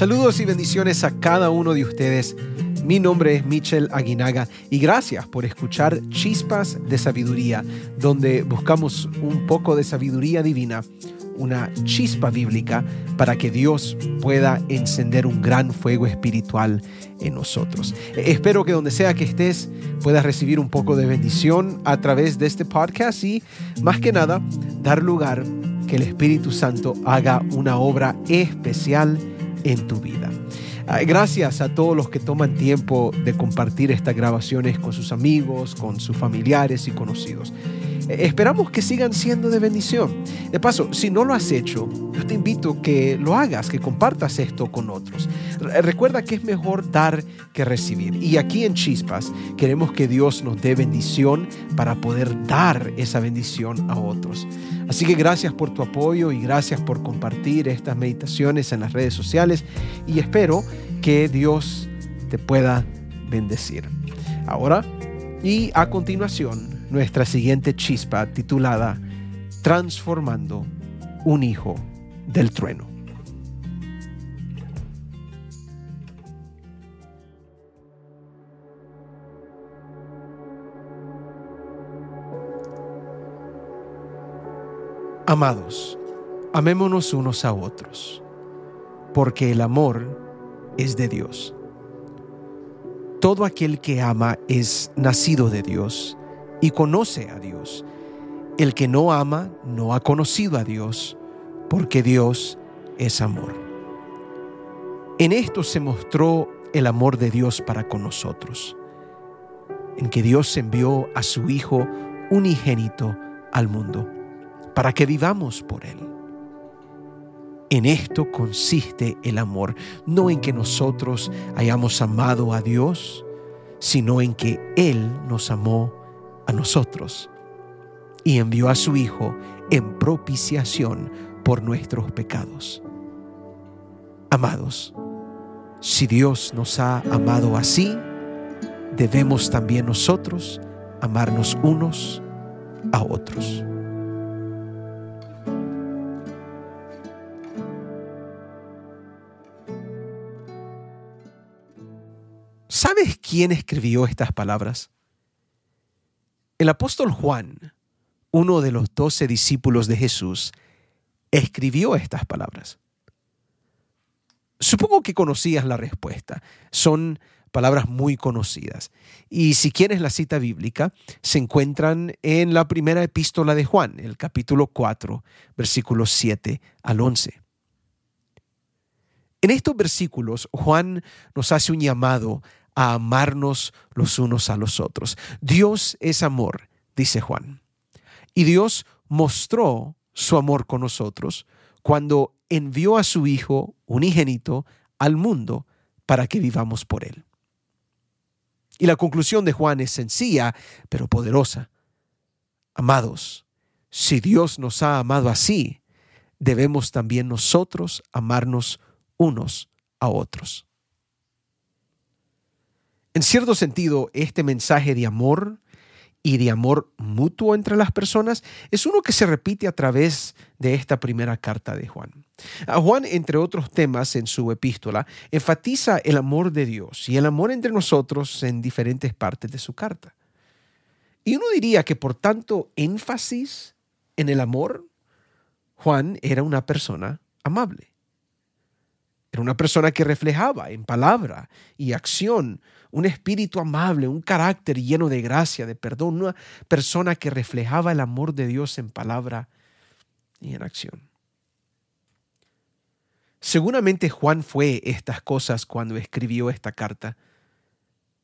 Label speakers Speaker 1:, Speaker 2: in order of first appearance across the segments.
Speaker 1: Saludos y bendiciones a cada uno de ustedes. Mi nombre es Michel Aguinaga y gracias por escuchar Chispas de Sabiduría, donde buscamos un poco de sabiduría divina, una chispa bíblica para que Dios pueda encender un gran fuego espiritual en nosotros. Espero que donde sea que estés puedas recibir un poco de bendición a través de este podcast y más que nada dar lugar que el Espíritu Santo haga una obra especial en tu vida. Gracias a todos los que toman tiempo de compartir estas grabaciones con sus amigos, con sus familiares y conocidos. Esperamos que sigan siendo de bendición. De paso, si no lo has hecho, yo te invito que lo hagas, que compartas esto con otros. Recuerda que es mejor dar que recibir. Y aquí en Chispas queremos que Dios nos dé bendición para poder dar esa bendición a otros. Así que gracias por tu apoyo y gracias por compartir estas meditaciones en las redes sociales y espero que Dios te pueda bendecir. Ahora y a continuación, nuestra siguiente chispa titulada Transformando un hijo del trueno. Amados, amémonos unos a otros, porque el amor es de Dios. Todo aquel que ama es nacido de Dios y conoce a Dios. El que no ama no ha conocido a Dios, porque Dios es amor. En esto se mostró el amor de Dios para con nosotros, en que Dios envió a su Hijo unigénito al mundo, para que vivamos por Él. En esto consiste el amor, no en que nosotros hayamos amado a Dios, sino en que Él nos amó a nosotros y envió a su Hijo en propiciación por nuestros pecados. Amados, si Dios nos ha amado así, debemos también nosotros amarnos unos a otros. ¿Sabes quién escribió estas palabras? El apóstol Juan, uno de los doce discípulos de Jesús, escribió estas palabras. Supongo que conocías la respuesta. Son palabras muy conocidas. Y si quieres la cita bíblica, se encuentran en la primera epístola de Juan, el capítulo 4, versículos 7 al 11. En estos versículos, Juan nos hace un llamado a amarnos los unos a los otros. Dios es amor, dice Juan. Y Dios mostró su amor con nosotros cuando envió a su Hijo unigénito al mundo para que vivamos por Él. Y la conclusión de Juan es sencilla, pero poderosa. Amados, si Dios nos ha amado así, debemos también nosotros amarnos unos a otros. En cierto sentido, este mensaje de amor y de amor mutuo entre las personas es uno que se repite a través de esta primera carta de Juan. Juan, entre otros temas en su epístola, enfatiza el amor de Dios y el amor entre nosotros en diferentes partes de su carta. Y uno diría que por tanto énfasis en el amor, Juan era una persona amable. Era una persona que reflejaba en palabra y acción un espíritu amable, un carácter lleno de gracia, de perdón, una persona que reflejaba el amor de Dios en palabra y en acción. Seguramente Juan fue estas cosas cuando escribió esta carta.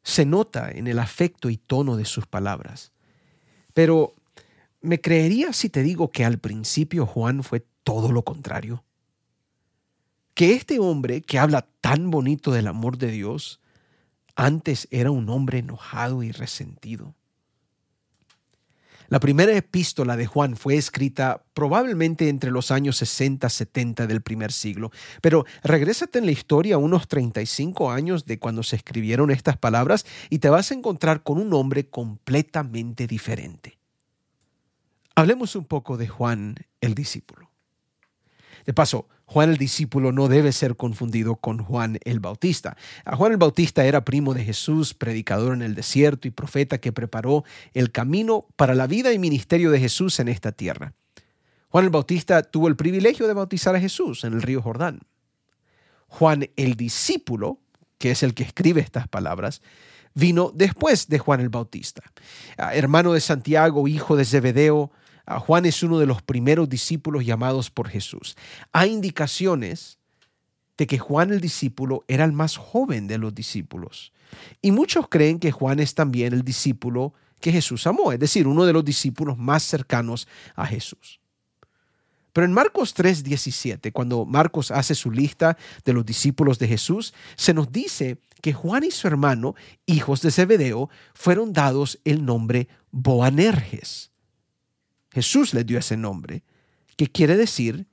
Speaker 1: Se nota en el afecto y tono de sus palabras. Pero, ¿me creerías si te digo que al principio Juan fue todo lo contrario? Que este hombre que habla tan bonito del amor de Dios, antes era un hombre enojado y resentido. La primera epístola de Juan fue escrita probablemente entre los años 60-70 del primer siglo, pero regrésate en la historia unos 35 años de cuando se escribieron estas palabras y te vas a encontrar con un hombre completamente diferente. Hablemos un poco de Juan el discípulo. De paso, Juan el discípulo no debe ser confundido con Juan el Bautista. Juan el Bautista era primo de Jesús, predicador en el desierto y profeta que preparó el camino para la vida y ministerio de Jesús en esta tierra. Juan el Bautista tuvo el privilegio de bautizar a Jesús en el río Jordán. Juan el discípulo, que es el que escribe estas palabras, vino después de Juan el Bautista. Ah, hermano de Santiago, hijo de Zebedeo, Juan es uno de los primeros discípulos llamados por Jesús. Hay indicaciones de que Juan el discípulo era el más joven de los discípulos. Y muchos creen que Juan es también el discípulo que Jesús amó, es decir, uno de los discípulos más cercanos a Jesús. Pero en Marcos 3:17, cuando Marcos hace su lista de los discípulos de Jesús, se nos dice que Juan y su hermano, hijos de Zebedeo, fueron dados el nombre Boanerges. Jesús les dio ese nombre, que quiere decir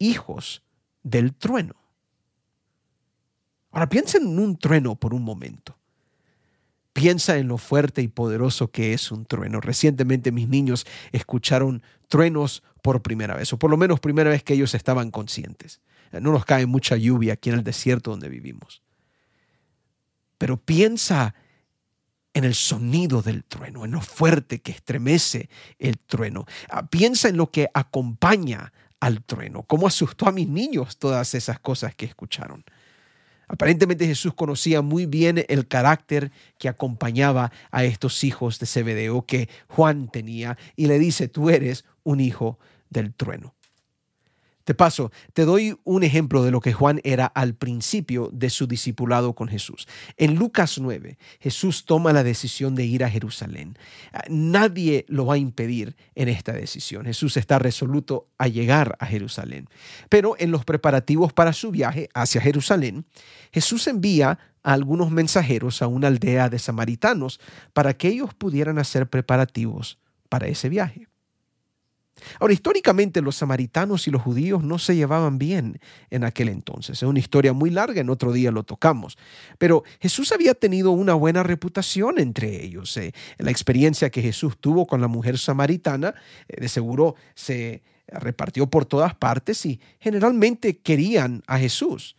Speaker 1: hijos del trueno. Ahora piensen en un trueno por un momento. Piensa en lo fuerte y poderoso que es un trueno. Recientemente mis niños escucharon truenos por primera vez, o por lo menos primera vez que ellos estaban conscientes. No nos cae mucha lluvia aquí en el desierto donde vivimos. Pero piensa en el sonido del trueno, en lo fuerte que estremece el trueno. Ah, piensa en lo que acompaña al trueno, cómo asustó a mis niños todas esas cosas que escucharon. Aparentemente Jesús conocía muy bien el carácter que acompañaba a estos hijos de Zebedeo que Juan tenía y le dice, tú eres un hijo del trueno. De paso, te doy un ejemplo de lo que Juan era al principio de su discipulado con Jesús. En Lucas 9, Jesús toma la decisión de ir a Jerusalén. Nadie lo va a impedir en esta decisión. Jesús está resoluto a llegar a Jerusalén. Pero en los preparativos para su viaje hacia Jerusalén, Jesús envía a algunos mensajeros a una aldea de samaritanos para que ellos pudieran hacer preparativos para ese viaje. Ahora, históricamente los samaritanos y los judíos no se llevaban bien en aquel entonces. Es una historia muy larga, en otro día lo tocamos. Pero Jesús había tenido una buena reputación entre ellos. Eh. La experiencia que Jesús tuvo con la mujer samaritana, eh, de seguro se repartió por todas partes y generalmente querían a Jesús.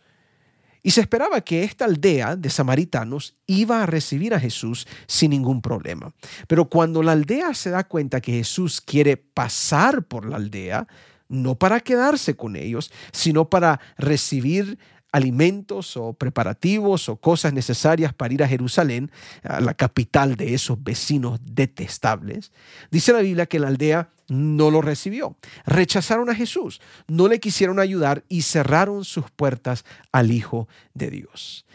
Speaker 1: Y se esperaba que esta aldea de samaritanos iba a recibir a Jesús sin ningún problema. Pero cuando la aldea se da cuenta que Jesús quiere pasar por la aldea, no para quedarse con ellos, sino para recibir alimentos o preparativos o cosas necesarias para ir a Jerusalén, a la capital de esos vecinos detestables, dice la Biblia que la aldea no lo recibió. Rechazaron a Jesús, no le quisieron ayudar y cerraron sus puertas al Hijo de Dios.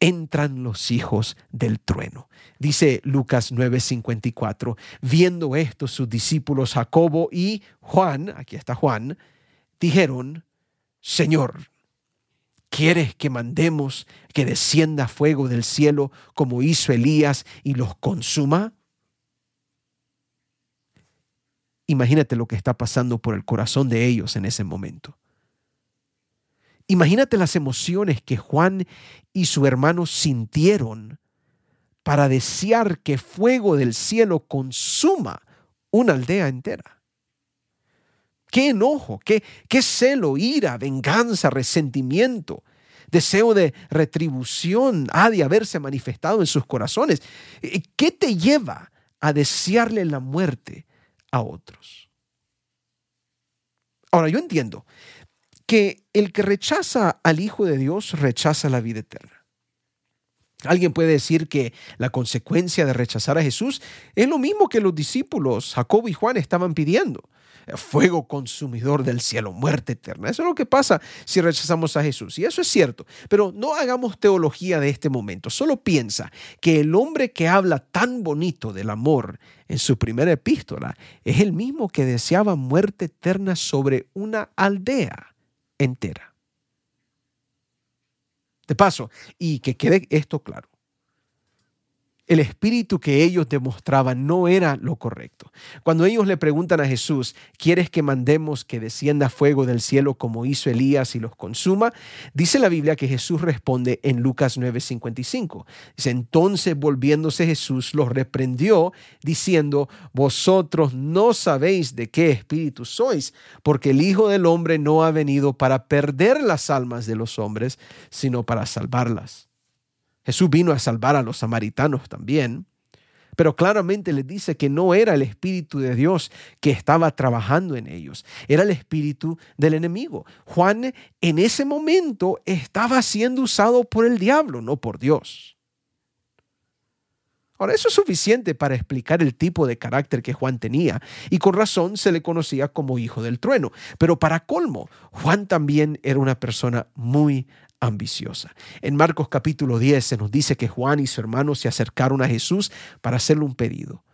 Speaker 1: Entran los hijos del trueno. Dice Lucas 9:54, viendo esto sus discípulos Jacobo y Juan, aquí está Juan, dijeron, Señor, ¿Quieres que mandemos que descienda fuego del cielo como hizo Elías y los consuma? Imagínate lo que está pasando por el corazón de ellos en ese momento. Imagínate las emociones que Juan y su hermano sintieron para desear que fuego del cielo consuma una aldea entera. Qué enojo, qué, qué celo, ira, venganza, resentimiento, deseo de retribución ha de haberse manifestado en sus corazones. ¿Qué te lleva a desearle la muerte a otros. Ahora, yo entiendo que el que rechaza al Hijo de Dios rechaza la vida eterna. Alguien puede decir que la consecuencia de rechazar a Jesús es lo mismo que los discípulos, Jacobo y Juan, estaban pidiendo fuego consumidor del cielo, muerte eterna. Eso es lo que pasa si rechazamos a Jesús. Y eso es cierto. Pero no hagamos teología de este momento. Solo piensa que el hombre que habla tan bonito del amor en su primera epístola es el mismo que deseaba muerte eterna sobre una aldea entera. De paso, y que quede esto claro, el espíritu que ellos demostraban no era lo correcto. Cuando ellos le preguntan a Jesús, ¿quieres que mandemos que descienda fuego del cielo como hizo Elías y los consuma? Dice la Biblia que Jesús responde en Lucas 9:55. Dice, entonces volviéndose Jesús los reprendió diciendo, vosotros no sabéis de qué espíritu sois, porque el Hijo del Hombre no ha venido para perder las almas de los hombres, sino para salvarlas. Jesús vino a salvar a los samaritanos también, pero claramente les dice que no era el Espíritu de Dios que estaba trabajando en ellos, era el Espíritu del enemigo. Juan en ese momento estaba siendo usado por el diablo, no por Dios. Ahora, eso es suficiente para explicar el tipo de carácter que Juan tenía, y con razón se le conocía como hijo del trueno. Pero para colmo, Juan también era una persona muy ambiciosa. En Marcos capítulo 10 se nos dice que Juan y su hermano se acercaron a Jesús para hacerle un pedido.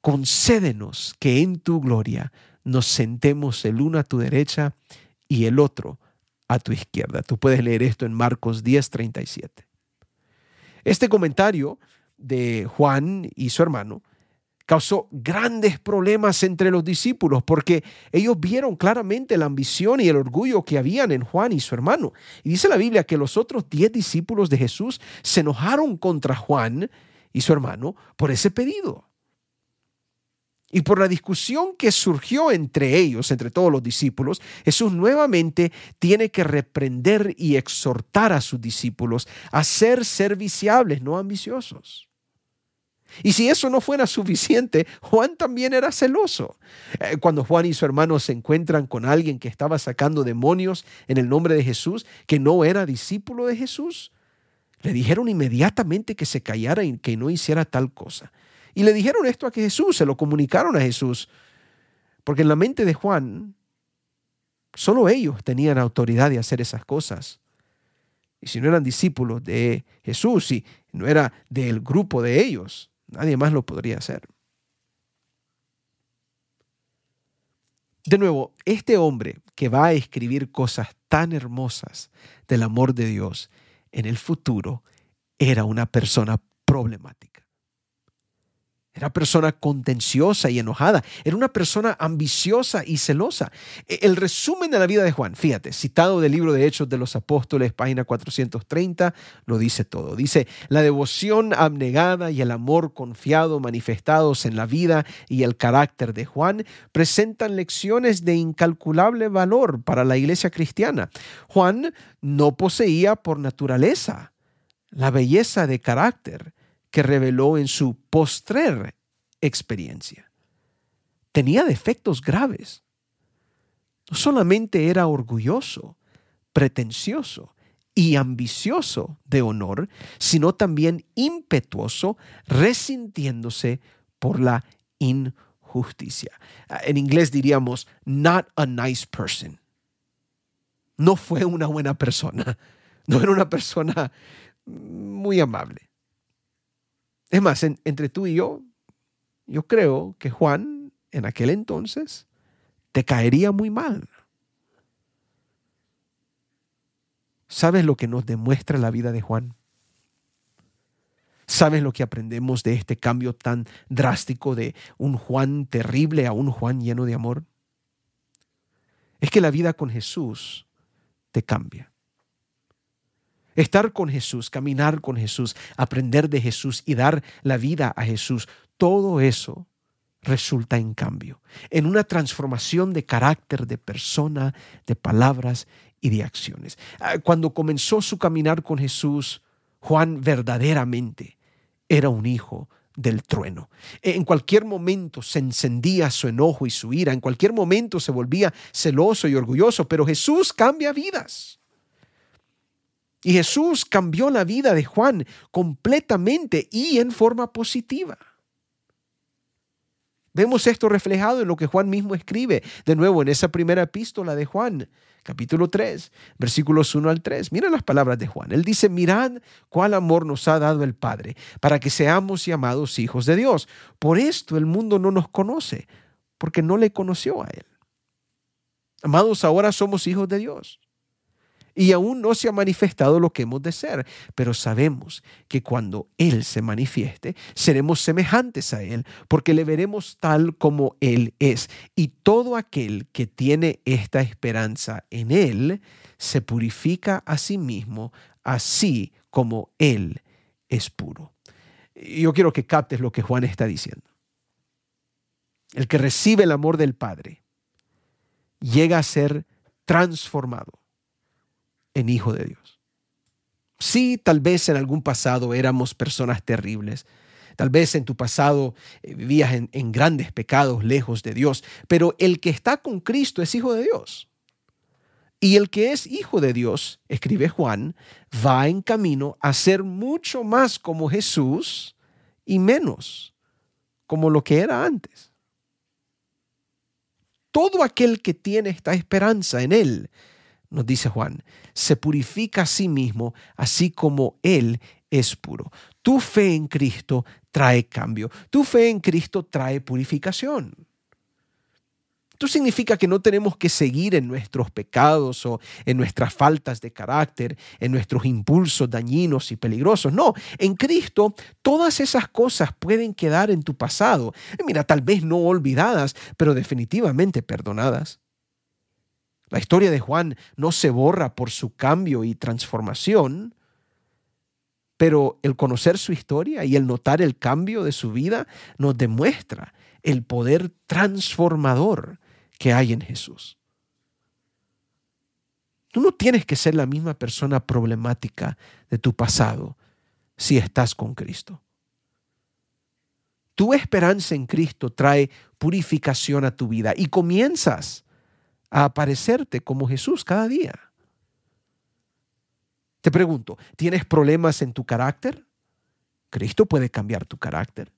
Speaker 1: Concédenos que en tu gloria nos sentemos el uno a tu derecha y el otro a tu izquierda. Tú puedes leer esto en Marcos 10, 37. Este comentario de Juan y su hermano causó grandes problemas entre los discípulos porque ellos vieron claramente la ambición y el orgullo que habían en Juan y su hermano. Y dice la Biblia que los otros diez discípulos de Jesús se enojaron contra Juan y su hermano por ese pedido. Y por la discusión que surgió entre ellos, entre todos los discípulos, Jesús nuevamente tiene que reprender y exhortar a sus discípulos a ser serviciables, no ambiciosos. Y si eso no fuera suficiente, Juan también era celoso. Eh, cuando Juan y su hermano se encuentran con alguien que estaba sacando demonios en el nombre de Jesús, que no era discípulo de Jesús, le dijeron inmediatamente que se callara y que no hiciera tal cosa. Y le dijeron esto a Jesús, se lo comunicaron a Jesús, porque en la mente de Juan, solo ellos tenían autoridad de hacer esas cosas. Y si no eran discípulos de Jesús, y no era del grupo de ellos, Nadie más lo podría hacer. De nuevo, este hombre que va a escribir cosas tan hermosas del amor de Dios en el futuro era una persona problemática. Era persona contenciosa y enojada. Era una persona ambiciosa y celosa. E, el resumen de la vida de Juan, fíjate, citado del libro de Hechos de los Apóstoles, página 430, lo dice todo. Dice, la devoción abnegada y el amor confiado manifestados en la vida y el carácter de Juan presentan lecciones de incalculable valor para la iglesia cristiana. Juan no poseía por naturaleza la belleza de carácter que reveló en su postrer experiencia. Tenía defectos graves. No solamente era orgulloso, pretencioso y ambicioso de honor, sino también impetuoso, resintiéndose por la injusticia. En inglés diríamos, not a nice person. No fue una buena persona. No era una persona muy amable. Es más, entre tú y yo, yo creo que Juan en aquel entonces te caería muy mal. ¿Sabes lo que nos demuestra la vida de Juan? ¿Sabes lo que aprendemos de este cambio tan drástico de un Juan terrible a un Juan lleno de amor? Es que la vida con Jesús te cambia. Estar con Jesús, caminar con Jesús, aprender de Jesús y dar la vida a Jesús, todo eso resulta en cambio, en una transformación de carácter, de persona, de palabras y de acciones. Ah, cuando comenzó su caminar con Jesús, Juan verdaderamente era un hijo del trueno. En cualquier momento se encendía su enojo y su ira, en cualquier momento se volvía celoso y orgulloso, pero Jesús cambia vidas. Y Jesús cambió la vida de Juan completamente y en forma positiva. Vemos esto reflejado en lo que Juan mismo escribe, de nuevo en esa primera epístola de Juan, capítulo 3, versículos 1 al 3. Mira las palabras de Juan. Él dice, mirad cuál amor nos ha dado el Padre para que seamos llamados hijos de Dios. Por esto el mundo no nos conoce, porque no le conoció a Él. Amados, ahora somos hijos de Dios. Y aún no se ha manifestado lo que hemos de ser, pero sabemos que cuando Él se manifieste, seremos semejantes a Él, porque le veremos tal como Él es. Y todo aquel que tiene esta esperanza en Él, se purifica a sí mismo, así como Él es puro. Yo quiero que captes lo que Juan está diciendo. El que recibe el amor del Padre llega a ser transformado en hijo de Dios. Sí, tal vez en algún pasado éramos personas terribles. Tal vez en tu pasado eh, vivías en, en, grandes pecados lejos de Dios, pero el que está con Cristo es hijo de Dios. Y el que es hijo de Dios, escribe Juan, va en camino a ser mucho más como Jesús y menos como lo que era antes. Todo aquel que tiene esta esperanza en Él nos dice Juan, se purifica a sí mismo, así como Él es puro. Tu fe en Cristo trae cambio. Tu fe en Cristo trae purificación. Esto significa que no tenemos que seguir en nuestros pecados o en nuestras faltas de carácter, en nuestros impulsos dañinos y peligrosos. No, en Cristo todas esas cosas pueden quedar en tu pasado. Mira, tal vez no olvidadas, pero definitivamente perdonadas. La historia de Juan no se borra por su cambio y transformación, pero el conocer su historia y el notar el cambio de su vida nos demuestra el poder transformador que hay en Jesús. Tú no tienes que ser la misma persona problemática de tu pasado si estás con Cristo. Tu esperanza en Cristo trae purificación a tu vida y comienzas a aparecerte como Jesús cada día. Te pregunto, ¿tienes problemas en tu carácter? Cristo puede cambiar tu carácter.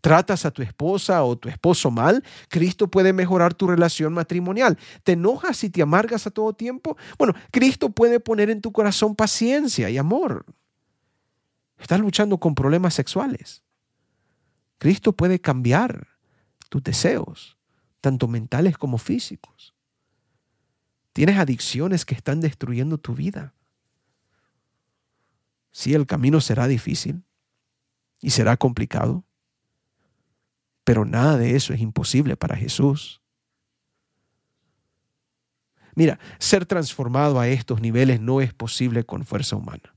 Speaker 1: ¿Tratas a tu esposa o tu esposo mal? Cristo puede mejorar tu relación matrimonial. ¿Te enojas y te amargas a todo tiempo? Bueno, Cristo puede poner en tu corazón paciencia y amor. ¿Estás luchando con problemas sexuales? Cristo puede cambiar tus deseos tanto mentales como físicos. Tienes adicciones que están destruyendo tu vida. Sí, el camino será difícil y será complicado, pero nada de eso es imposible para Jesús. Mira, ser transformado a estos niveles no es posible con fuerza humana.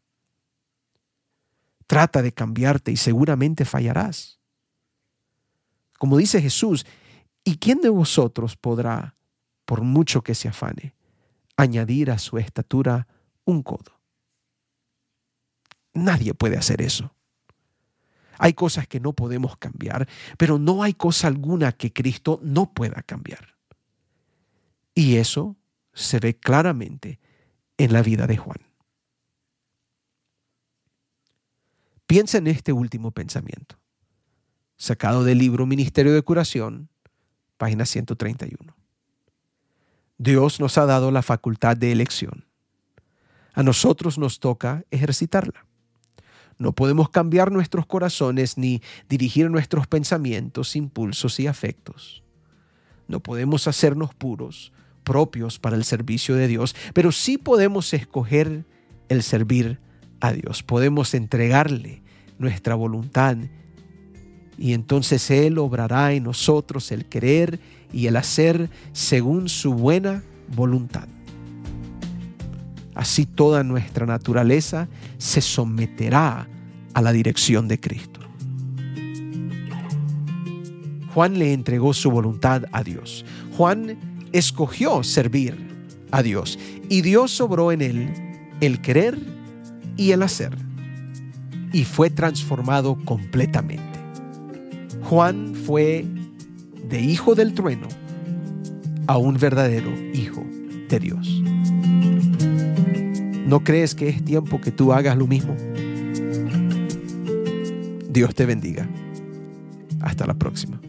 Speaker 1: Trata de cambiarte y seguramente fallarás. Como dice Jesús, ¿Y quién de vosotros podrá, por mucho que se afane, añadir a su estatura un codo? Nadie puede hacer eso. Hay cosas que no podemos cambiar, pero no hay cosa alguna que Cristo no pueda cambiar. Y eso se ve claramente en la vida de Juan. Piensa en este último pensamiento, sacado del libro Ministerio de Curación, página 131. Dios nos ha dado la facultad de elección. A nosotros nos toca ejercitarla. No podemos cambiar nuestros corazones ni dirigir nuestros pensamientos, impulsos y afectos. No podemos hacernos puros, propios para el servicio de Dios, pero sí podemos escoger el servir a Dios. Podemos entregarle nuestra voluntad y entonces Él obrará en nosotros el querer y el hacer según su buena voluntad. Así toda nuestra naturaleza se someterá a la dirección de Cristo. Juan le entregó su voluntad a Dios. Juan escogió servir a Dios y Dios obró en él el querer y el hacer y fue transformado completamente. Juan fue de hijo del trueno a un verdadero hijo de Dios. ¿No crees que es tiempo que tú hagas lo mismo? Dios te bendiga. Hasta la próxima.